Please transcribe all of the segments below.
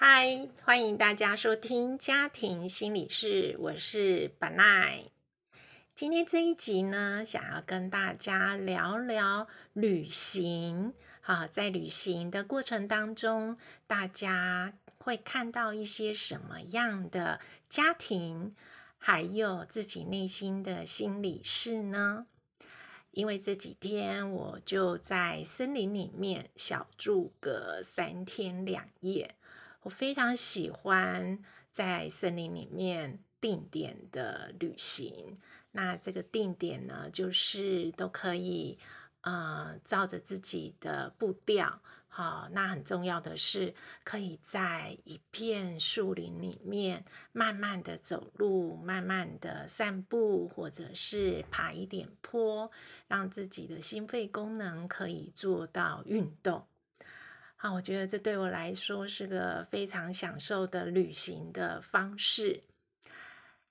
嗨，欢迎大家收听家庭心理室，我是本奈。今天这一集呢，想要跟大家聊聊旅行。好，在旅行的过程当中，大家会看到一些什么样的家庭，还有自己内心的心理事呢？因为这几天我就在森林里面小住个三天两夜。我非常喜欢在森林里面定点的旅行。那这个定点呢，就是都可以呃照着自己的步调。好，那很重要的是，可以在一片树林里面慢慢的走路，慢慢的散步，或者是爬一点坡，让自己的心肺功能可以做到运动。啊，我觉得这对我来说是个非常享受的旅行的方式。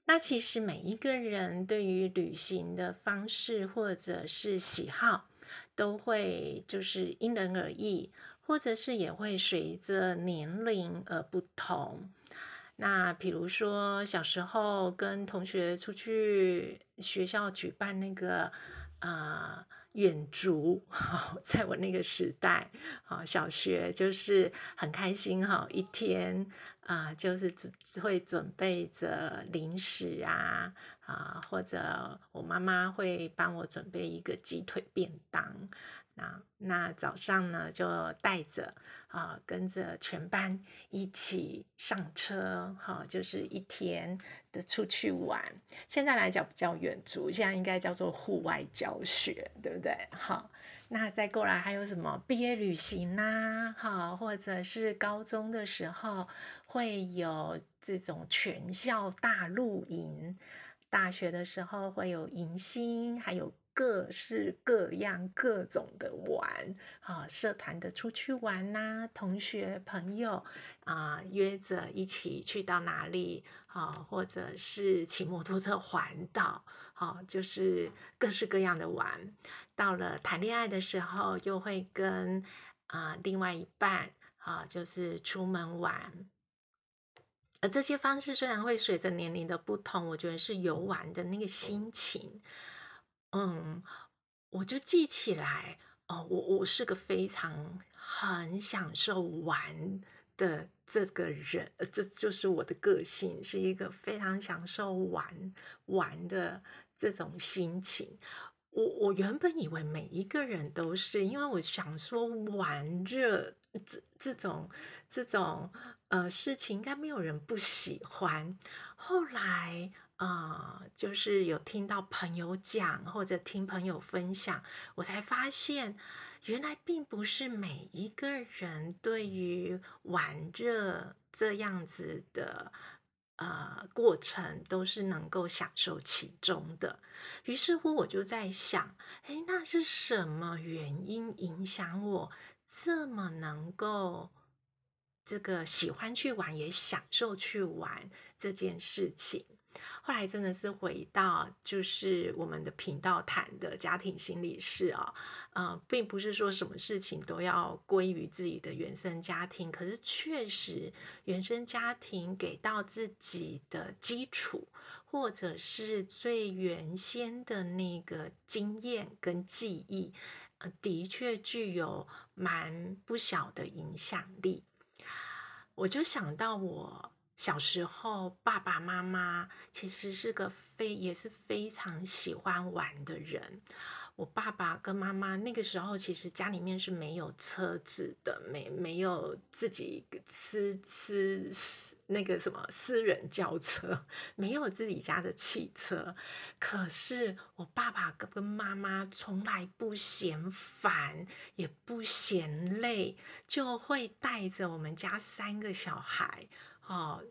那其实每一个人对于旅行的方式或者是喜好，都会就是因人而异，或者是也会随着年龄而不同。那比如说小时候跟同学出去学校举办那个啊。远足，好，在我那个时代，好，小学就是很开心哈，一天啊，就是只会准备着零食啊，啊，或者我妈妈会帮我准备一个鸡腿便当。那那早上呢，就带着啊，跟着全班一起上车，哈，就是一天的出去玩。现在来讲不叫远足，现在应该叫做户外教学，对不对？好，那再过来还有什么毕业旅行啦，哈，或者是高中的时候会有这种全校大露营，大学的时候会有迎新，还有。各式各样、各种的玩啊，社团的出去玩呐，同学朋友啊约着一起去到哪里啊，或者是骑摩托车环岛，好，就是各式各样的玩。到了谈恋爱的时候，又会跟啊另外一半啊，就是出门玩。而这些方式虽然会随着年龄的不同，我觉得是游玩的那个心情。嗯，我就记起来哦，我我是个非常很享受玩的这个人，这就是我的个性，是一个非常享受玩玩的这种心情。我我原本以为每一个人都是，因为我想说玩热这这种这种呃事情，应该没有人不喜欢。后来。啊，就是有听到朋友讲，或者听朋友分享，我才发现，原来并不是每一个人对于玩热这样子的呃过程都是能够享受其中的。于是乎，我就在想，哎，那是什么原因影响我这么能够这个喜欢去玩，也享受去玩这件事情？后来真的是回到就是我们的频道谈的家庭心理师啊，呃，并不是说什么事情都要归于自己的原生家庭，可是确实原生家庭给到自己的基础，或者是最原先的那个经验跟记忆，的确具有蛮不小的影响力。我就想到我。小时候，爸爸妈妈其实是个非也是非常喜欢玩的人。我爸爸跟妈妈那个时候，其实家里面是没有车子的，没没有自己私私那个什么私人轿车，没有自己家的汽车。可是我爸爸跟妈妈从来不嫌烦，也不嫌累，就会带着我们家三个小孩。哦，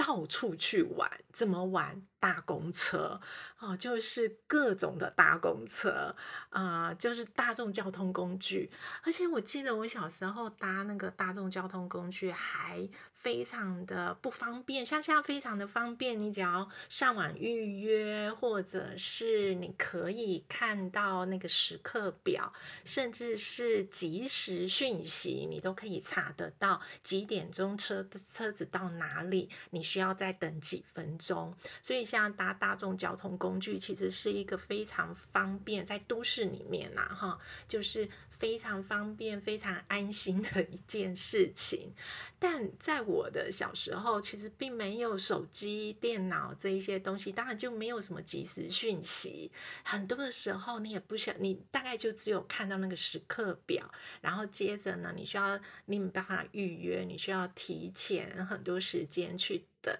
到处去玩，怎么玩？大公车哦，就是各种的大公车啊，就是大众交通工具。而且我记得我小时候搭那个大众交通工具还非常的不方便，像现在非常的方便，你只要上网预约，或者是你可以看到那个时刻表，甚至是即时讯息，你都可以查得到几点钟车车子到哪里，你需要再等几分钟。所以像搭大众交通工具，其实是一个非常方便，在都市里面呐，哈，就是非常方便、非常安心的一件事情。但在我的小时候，其实并没有手机、电脑这一些东西，当然就没有什么即时讯息。很多的时候，你也不想，你大概就只有看到那个时刻表，然后接着呢，你需要你没办法预约，你需要提前很多时间去等。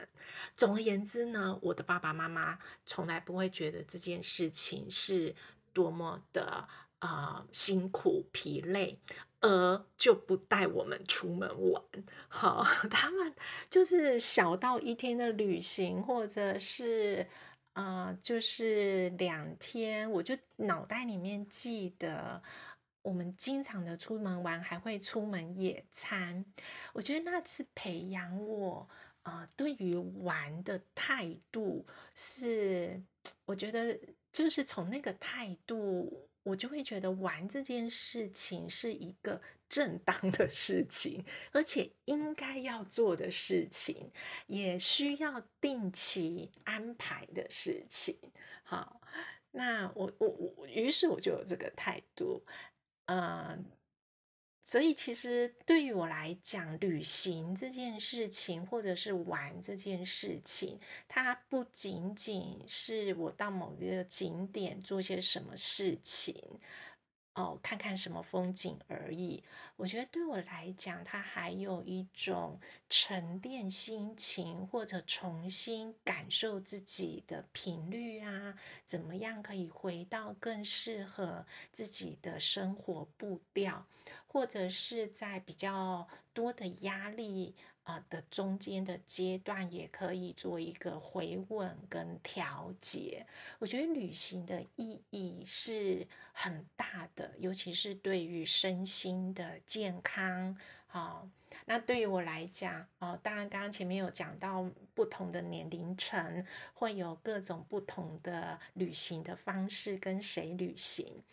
总而言之呢，我的爸爸妈妈从来不会觉得这件事情是多么的呃辛苦、疲累。而就不带我们出门玩，好，他们就是小到一天的旅行，或者是呃，就是两天，我就脑袋里面记得，我们经常的出门玩，还会出门野餐。我觉得那次培养我，呃，对于玩的态度是，我觉得就是从那个态度。我就会觉得玩这件事情是一个正当的事情，而且应该要做的事情，也需要定期安排的事情。好，那我我我，于是我就有这个态度，嗯。所以，其实对于我来讲，旅行这件事情，或者是玩这件事情，它不仅仅是我到某一个景点做些什么事情。哦，看看什么风景而已。我觉得对我来讲，它还有一种沉淀心情，或者重新感受自己的频率啊，怎么样可以回到更适合自己的生活步调，或者是在比较多的压力。啊的中间的阶段也可以做一个回稳跟调节。我觉得旅行的意义是很大的，尤其是对于身心的健康。好，那对于我来讲，哦，当然刚刚前面有讲到不同的年龄层会有各种不同的旅行的方式，跟谁旅行。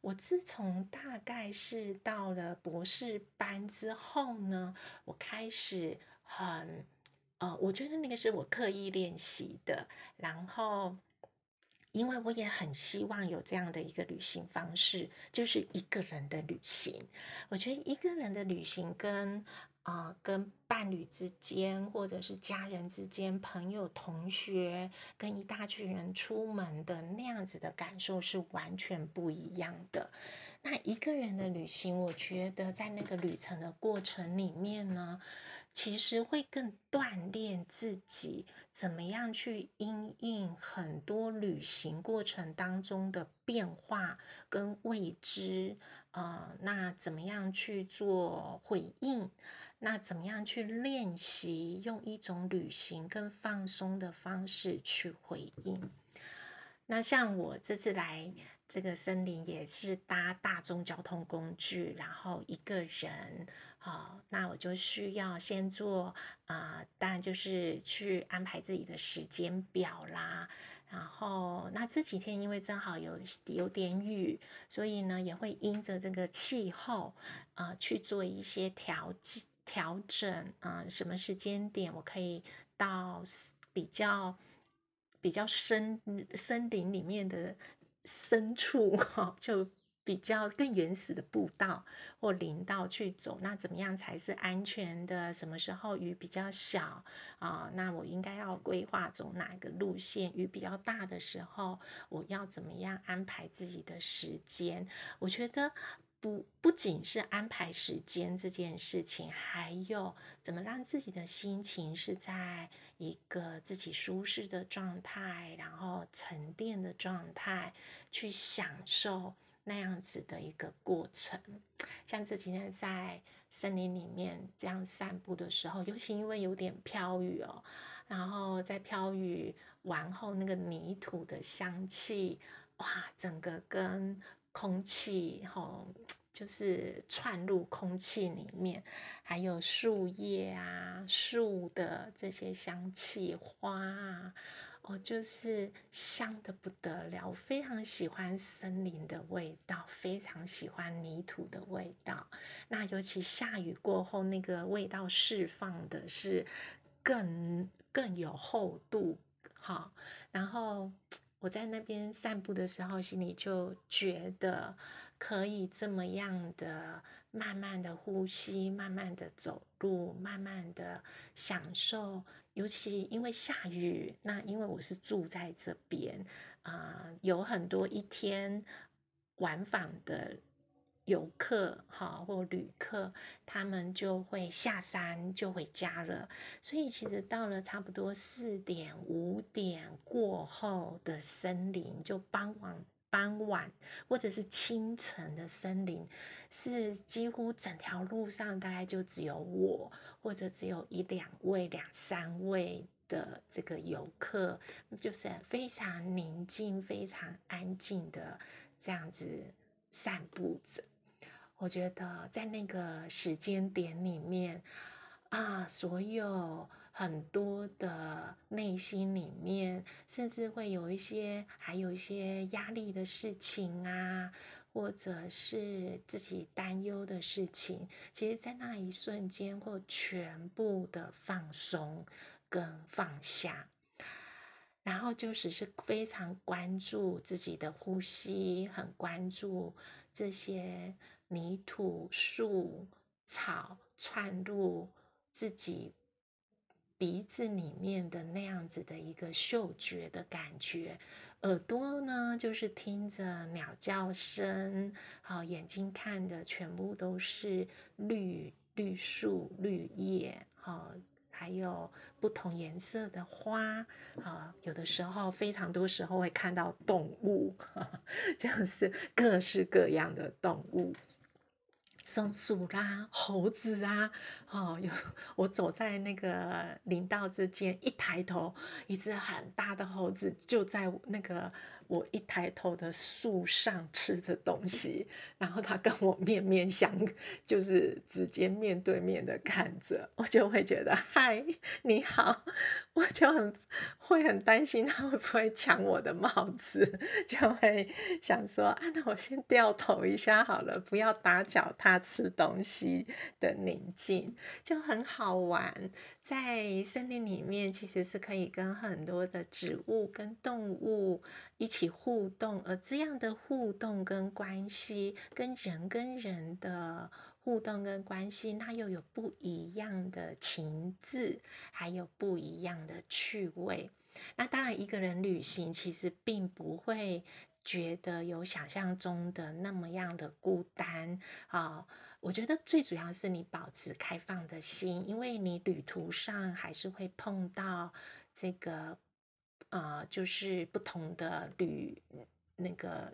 我自从大概是到了博士班之后呢，我开始很，呃，我觉得那个是我刻意练习的。然后，因为我也很希望有这样的一个旅行方式，就是一个人的旅行。我觉得一个人的旅行跟啊，跟伴侣之间，或者是家人之间、朋友、同学，跟一大群人出门的那样子的感受是完全不一样的。那一个人的旅行，我觉得在那个旅程的过程里面呢，其实会更锻炼自己怎么样去因应很多旅行过程当中的变化跟未知，呃，那怎么样去做回应？那怎么样去练习用一种旅行更放松的方式去回应？那像我这次来这个森林也是搭大众交通工具，然后一个人，好，那我就需要先做啊，当然就是去安排自己的时间表啦。然后那这几天因为正好有有点雨，所以呢也会因着这个气候啊去做一些调剂。调整啊，什么时间点我可以到比较比较深森林里面的深处哈，就比较更原始的步道或林道去走。那怎么样才是安全的？什么时候雨比较小啊？那我应该要规划走哪个路线？雨比较大的时候，我要怎么样安排自己的时间？我觉得。不不仅是安排时间这件事情，还有怎么让自己的心情是在一个自己舒适的状态，然后沉淀的状态，去享受那样子的一个过程。像这几天在森林里面这样散步的时候，尤其因为有点飘雨哦，然后在飘雨完后那个泥土的香气，哇，整个跟空气吼。就是串入空气里面，还有树叶啊、树的这些香气、花啊，哦，就是香的不得了。我非常喜欢森林的味道，非常喜欢泥土的味道。那尤其下雨过后，那个味道释放的是更更有厚度，好。然后我在那边散步的时候，心里就觉得。可以这么样的慢慢的呼吸，慢慢的走路，慢慢的享受。尤其因为下雨，那因为我是住在这边啊，有很多一天往返的游客哈或旅客，他们就会下山就回家了。所以其实到了差不多四点五点过后的森林，就傍晚。傍晚或者是清晨的森林，是几乎整条路上大概就只有我，或者只有一两位、两三位的这个游客，就是非常宁静、非常安静的这样子散步着。我觉得在那个时间点里面啊，所有。很多的内心里面，甚至会有一些，还有一些压力的事情啊，或者是自己担忧的事情，其实，在那一瞬间，会全部的放松跟放下，然后就只是非常关注自己的呼吸，很关注这些泥土、树、草串入自己。鼻子里面的那样子的一个嗅觉的感觉，耳朵呢就是听着鸟叫声，好，眼睛看的全部都是绿绿树绿叶，好，还有不同颜色的花，好，有的时候非常多时候会看到动物，就是各式各样的动物。松鼠啦，猴子啊，哦，有我走在那个林道之间，一抬头，一只很大的猴子就在那个。我一抬头的树上吃着东西，然后他跟我面面相，就是直接面对面的看着，我就会觉得嗨，你好，我就很会很担心他会不会抢我的帽子，就会想说啊，那我先掉头一下好了，不要打搅他吃东西的宁静，就很好玩。在森林里面，其实是可以跟很多的植物跟动物一起互动，而这样的互动跟关系，跟人跟人的互动跟关系，它又有不一样的情致，还有不一样的趣味。那当然，一个人旅行其实并不会觉得有想象中的那么样的孤单啊。我觉得最主要是你保持开放的心，因为你旅途上还是会碰到这个，呃，就是不同的旅那个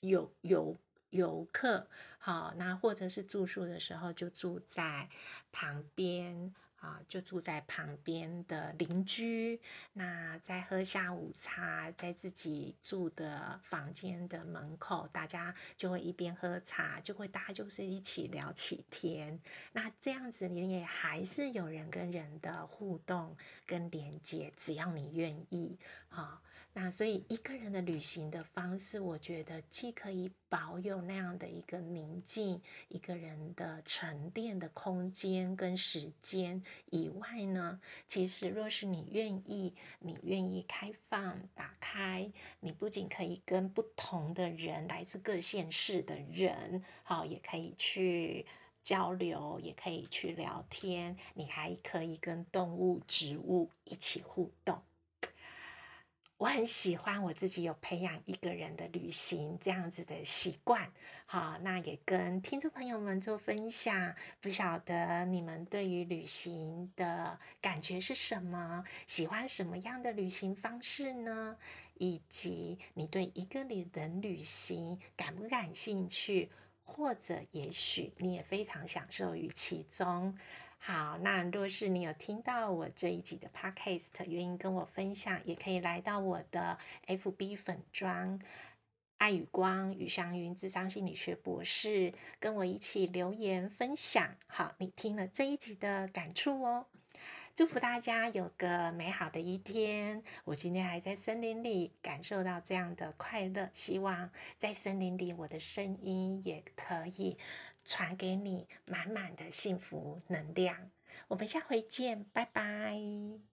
游游游客，好，那或者是住宿的时候就住在旁边。啊，就住在旁边的邻居，那在喝下午茶，在自己住的房间的门口，大家就会一边喝茶，就会大家就是一起聊起天。那这样子你也还是有人跟人的互动跟连接，只要你愿意，哈。那所以一个人的旅行的方式，我觉得既可以保有那样的一个宁静，一个人的沉淀的空间跟时间以外呢，其实若是你愿意，你愿意开放打开，你不仅可以跟不同的人，来自各县市的人，好，也可以去交流，也可以去聊天，你还可以跟动物、植物一起互动。我很喜欢我自己有培养一个人的旅行这样子的习惯，好，那也跟听众朋友们做分享。不晓得你们对于旅行的感觉是什么？喜欢什么样的旅行方式呢？以及你对一个人旅行感不感兴趣？或者也许你也非常享受于其中？好，那若是你有听到我这一集的 podcast，愿意跟我分享，也可以来到我的 FB 粉砖爱与光与祥云智商心理学博士，跟我一起留言分享。好，你听了这一集的感触哦。祝福大家有个美好的一天。我今天还在森林里感受到这样的快乐，希望在森林里我的声音也可以传给你满满的幸福能量。我们下回见，拜拜。